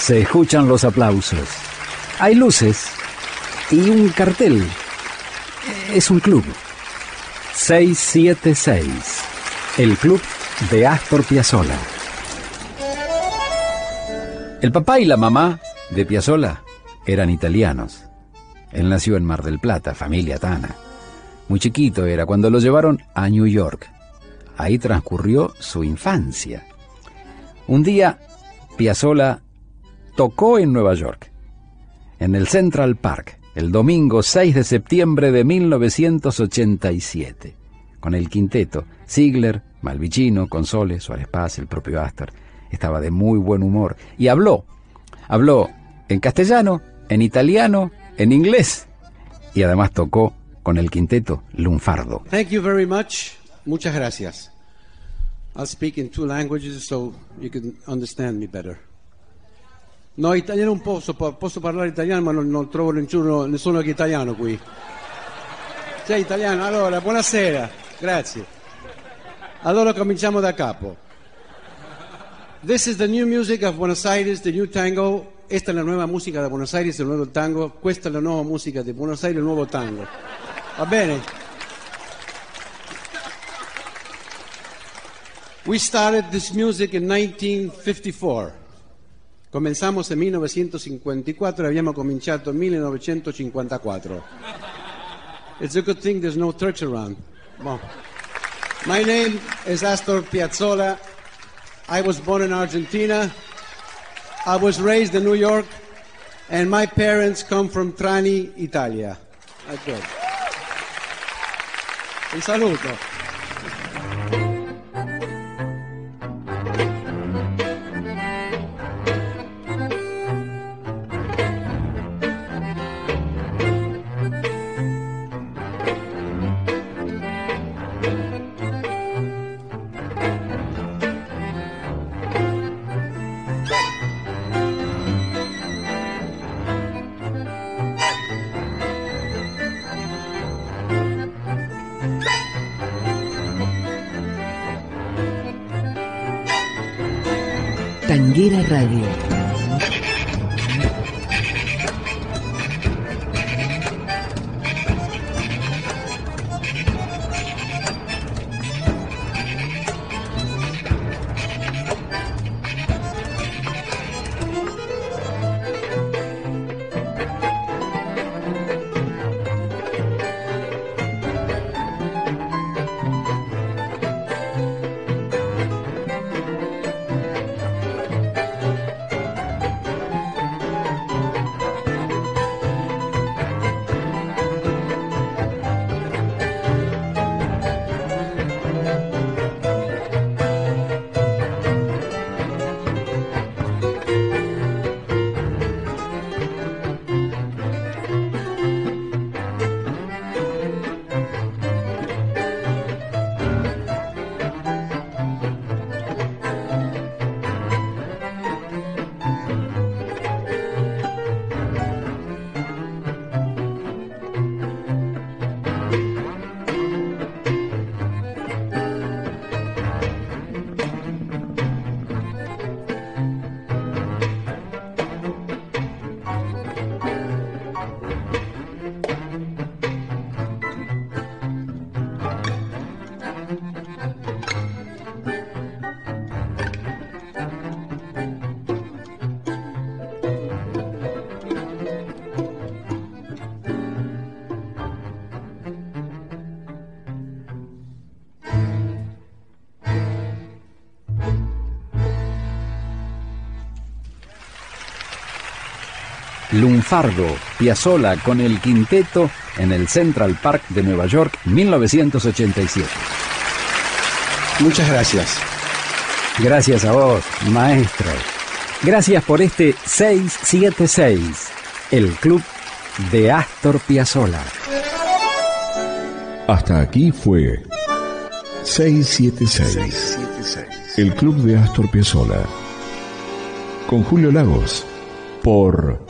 Se escuchan los aplausos. Hay luces y un cartel. Es un club. 676. El club de Astor Piazzolla. El papá y la mamá de Piazzolla eran italianos. Él nació en Mar del Plata, familia Tana. Muy chiquito era cuando lo llevaron a New York. Ahí transcurrió su infancia. Un día, Piazzolla tocó en Nueva York, en el Central Park, el domingo 6 de septiembre de 1987, con el quinteto Ziegler, Malvicino, Console, Suárez Paz, el propio Astor. Estaba de muy buen humor y habló. Habló en castellano, en italiano, en inglés y además tocó con el quinteto Lunfardo. Thank you very much. Muchas gracias. I'll speak in two languages so you can understand me better. No, italiano un posso, posso parlare italiano ma non, non trovo nessuno, nessuno che è italiano qui. Sei italiano? Allora, buonasera, grazie. Allora cominciamo da capo. This is the new music of Buenos Aires, the new tango. Esta è la nuova musica da Buenos Aires, il nuovo tango. Questa è la nuova musica di Buenos Aires, il nuovo tango. Va bene? We started this music in 1954. Comenzamos en 1954 e abbiamo cominciato en 1954. It's a good thing there's no Turks around. Bon. My name is Astor Piazzolla. I was born in Argentina. I was raised in New York. And my parents come from Trani, Italia. Okay. Un saluto. Tanguera Radio. Lunfardo, Piazzolla con el quinteto en el Central Park de Nueva York, 1987. Muchas gracias. Gracias a vos, maestro. Gracias por este 676, el club de Astor Piazzolla. Hasta aquí fue 676, el club de Astor Piazzolla. Con Julio Lagos, por